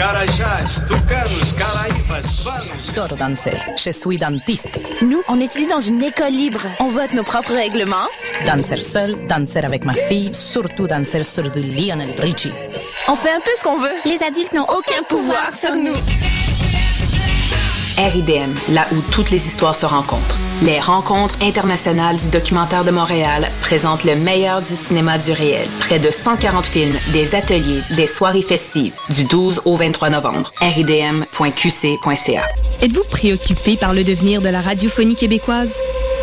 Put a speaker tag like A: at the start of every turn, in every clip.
A: Carajás, Tucanos, Caraíbas,
B: Toro Dancer. Je suis dentiste.
C: Nous, on étudie dans une école libre. On vote nos propres règlements.
B: Danser seul, danser avec ma fille, surtout danser sur du Lionel Richie.
C: On fait un peu ce qu'on veut.
D: Les adultes n'ont aucun pouvoir sur nous.
E: RIDM, là où toutes les histoires se rencontrent. Les rencontres internationales du documentaire de Montréal présentent le meilleur du cinéma du réel. Près de 140 films, des ateliers, des soirées festives, du 12 au 23 novembre. ridm.qc.ca.
F: Êtes-vous préoccupé par le devenir de la radiophonie québécoise?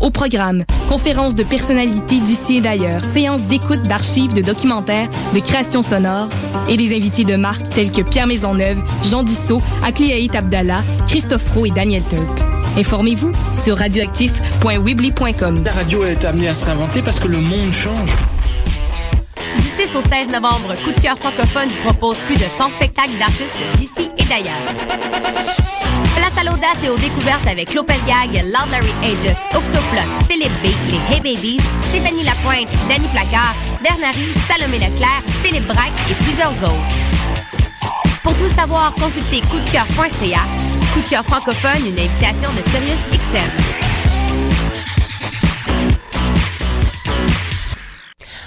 F: Au programme, conférences de personnalités d'ici et d'ailleurs, séances d'écoute d'archives, de documentaires, de créations sonores et des invités de marque tels que Pierre Maisonneuve, Jean Dussault, Akliaït Abdallah, Christophe Roux et Daniel Turp. Informez-vous sur radioactif.weebly.com.
G: La radio est amenée à se réinventer parce que le monde change.
H: Du 6 au 16 novembre, Coup de cœur francophone vous propose plus de 100 spectacles d'artistes d'ici et d'ailleurs. Place à l'audace et aux découvertes avec Lopez Gag, Loud Larry Aegis, Octoplot, Philippe B, les Hey Babies, Stéphanie Lapointe, Danny Placard, Bernary, Salomé Leclerc, Philippe Braque et plusieurs autres. Pour tout savoir, consultez coupdecoeur.ca. Coup de cœur francophone, une invitation de Sirius XM.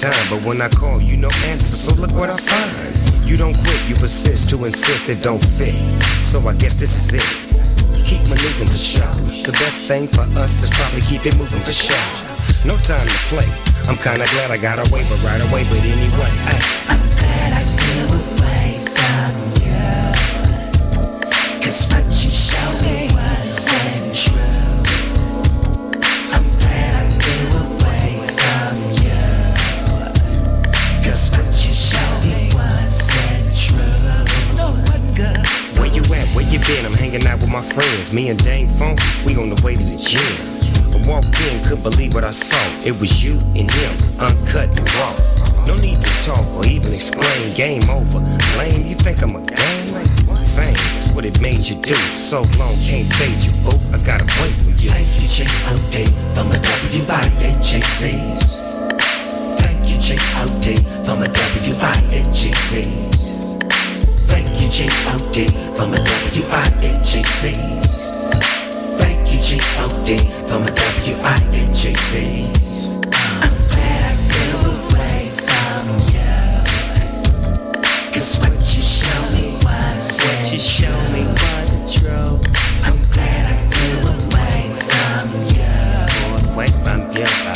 I: time. But when I call, you no answer, so look what I find. You don't quit, you persist to insist it don't fit. So I guess this is it. Keep maneuvering for sure. The best thing for us is probably keep it moving for sure. No time to play. I'm kinda glad I got away, but right away, but anyway.
J: You
I: been? I'm hanging out with my friends. Me and Dane Funk, we on the way to the gym. I walked in, couldn't believe what I saw. It was you and him, uncut and raw. No need to talk or even explain. Game over. Lame, you think I'm a game? Fame, that's what it made you do. So long, can't fade you. Oh, I got away from you.
J: Thank you, J.O.D. from a W-I-N-G-C's. Thank you, J.O.D. from a W-I-N-G-C's. Thank you, J.O.D. from a W-I-N-G-C's. Thank you, G-O-D from a W-I-N-G-C's. I'm glad I flew away from you. Cause what you showed me wasn't
I: What you showed me wasn't true.
J: I'm glad I flew away from you.
I: Wait, I'm
J: Cause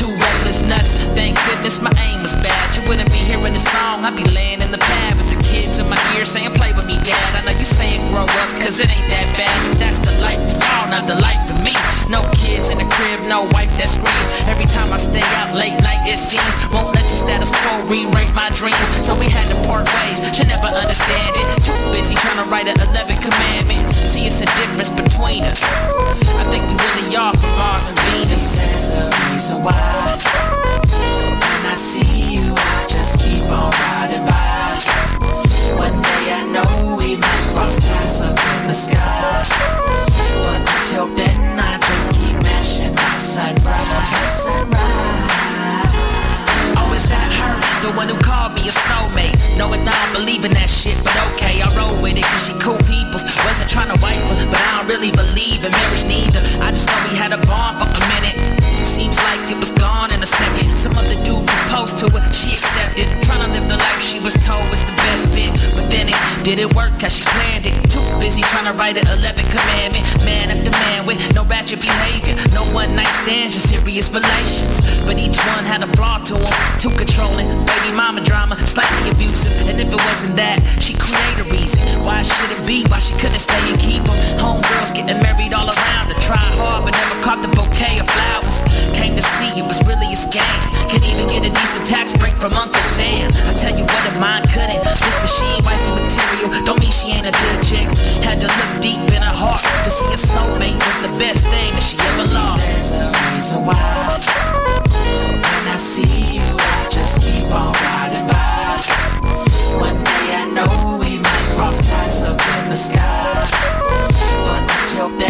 K: two reckless nuts. Thank goodness my aim was bad. You wouldn't be hearing the song, I'd be laying in the pad with the kids in my ear saying, play with me, dad. I know you saying grow up, cause it ain't that bad. That's the life for y'all, not the life for me. No kids in the crib, no wife that screams. Every time I stay out late night, it seems. Won't let your status quo rewrite my dreams. So we had to part ways, she never understand it. Too busy trying to write an 11th commandment. See, it's a difference between us. I think we really are from Mars and Venus. There's reason why. When I see you, I just keep on riding by. One day I know we might cross paths up in the sky. But until then, I just keep mashing my sunrise. sunrise. Oh, is that her? The one who called me a soulmate. Knowing I don't believe that shit, but okay, I roll with it she cool peoples. Wasn't trying to wife her, but I don't really believe in marriage neither. I just know we had a bond for a minute. Seems like it was gone in a second. Some other dude proposed to her, she accepted. Trying to live the life she was told was the best fit. But then it didn't work cause she planned it. Too busy trying to write an 11th commandment. Man after man with no ratchet behavior. No one night stands, just serious relations. But each one had a flaw to them. Too controlling, baby mama drama, slightly abusive. And if it wasn't that, she create a reason. Why should it be? Why she couldn't stay and keep them? Homegirls getting married all around her. Tried hard but never caught the bouquet of flowers. Came to see it was really a scam. Can't even get a decent tax break from Uncle Sam. I tell you what, if mine couldn't. Just cause she ain't wifey material, don't mean she ain't a good chick. Had to look deep in her heart to see a soulmate was the best thing that she ever lost. There's a reason why. When I see you, I just keep on riding by. One day I know we might cross paths up in the sky. But until then, I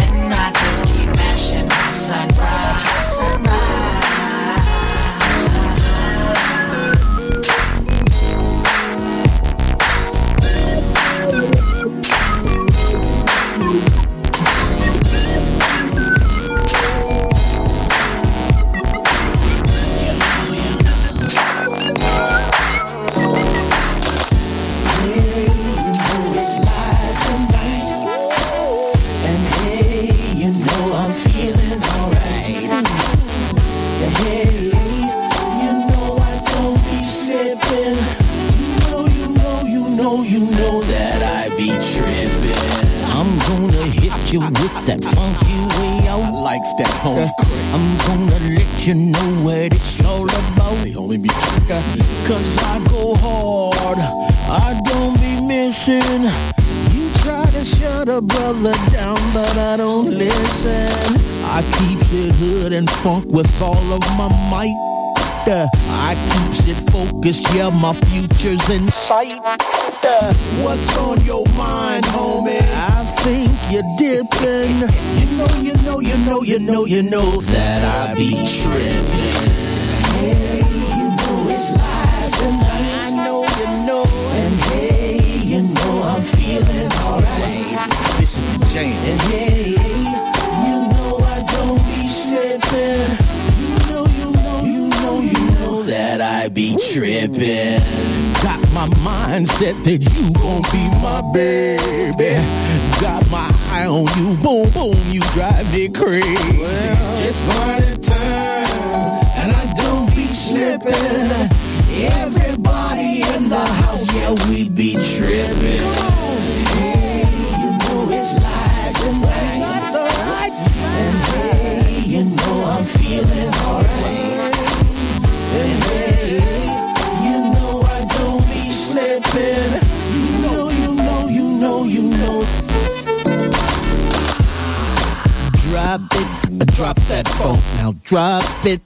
L: funk with all of my might. Uh, I keeps it focused, yeah, my future's in sight. Uh, what's on your mind, homie? I think you're dipping. You know, you know, you know, you know, you know that I be tripping. Hey, you know it's live tonight. I know you know. And hey, you know I'm feeling alright. This is the jam. And hey, be tripping. Got my mindset that you gon' be my baby. Got my eye on you, boom, boom, you drive me crazy. Well, it's party time, and I don't be slipping. Everybody drop it.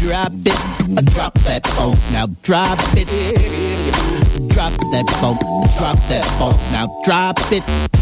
L: Drop it, drop that phone. Now drop it. Drop that phone. Drop that phone. Now drop it.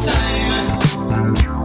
J: Time.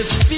K: this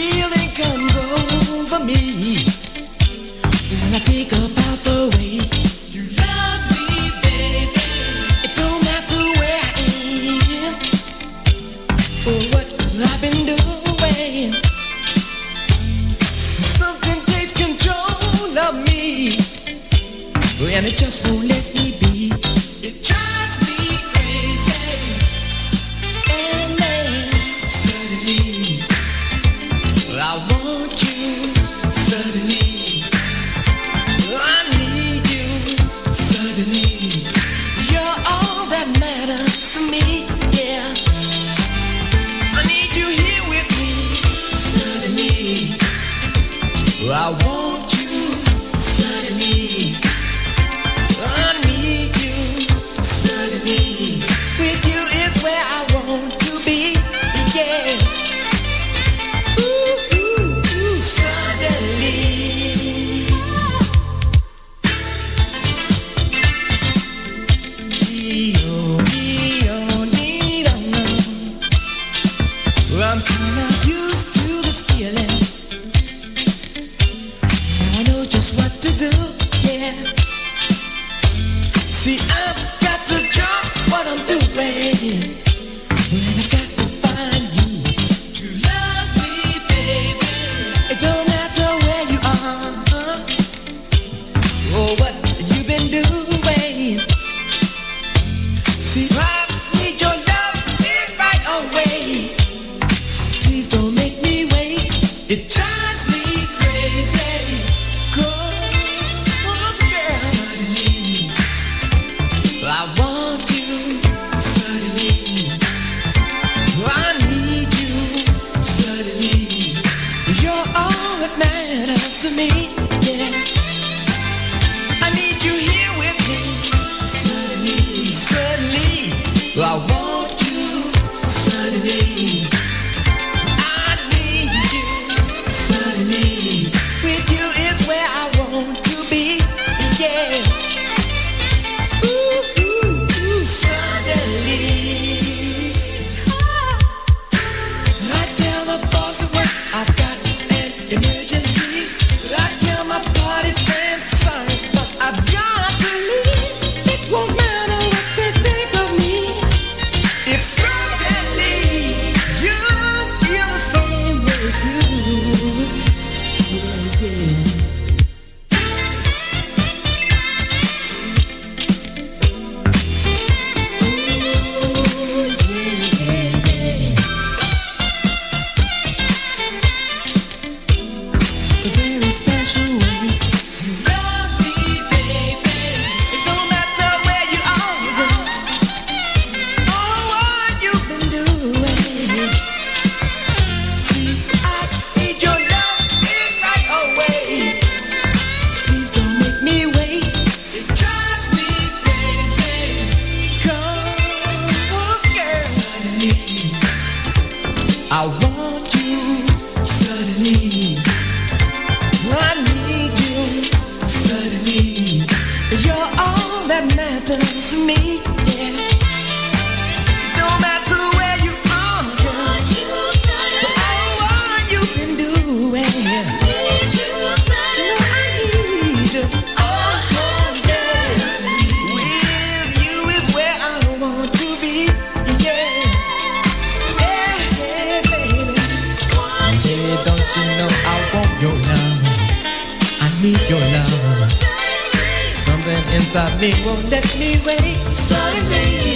K: Won't
M: let me wait.
K: Suddenly,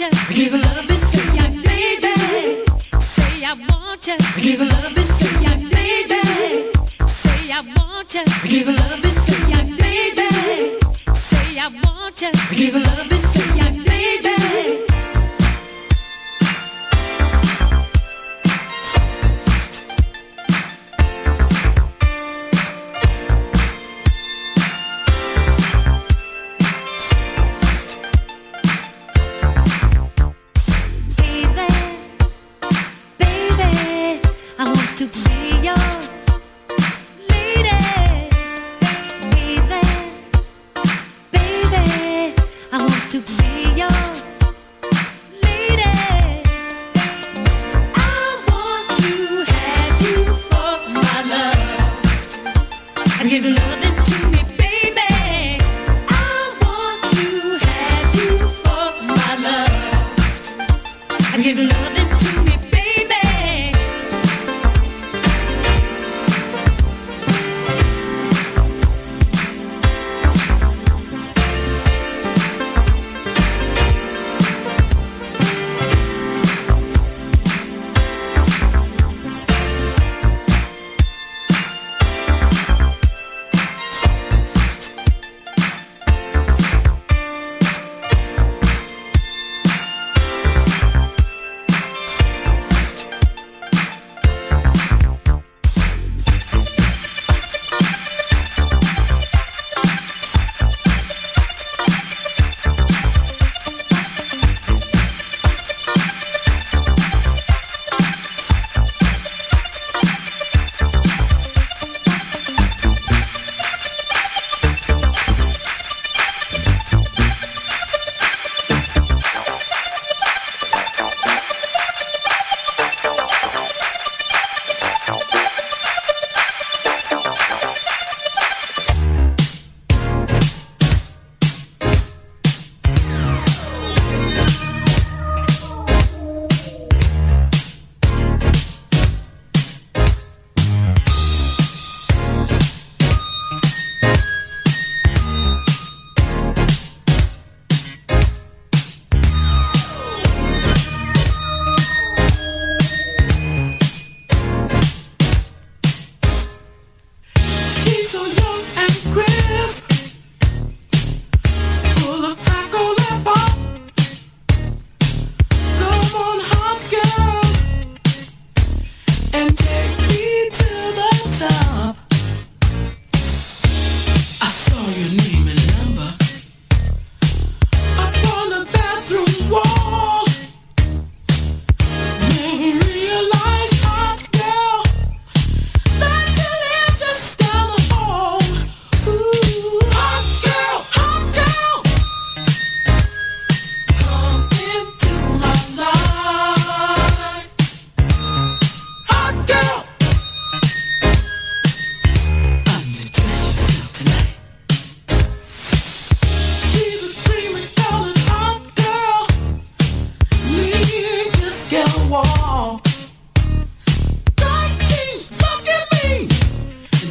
N: I Give a little bit.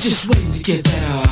N: just waiting to get
B: that.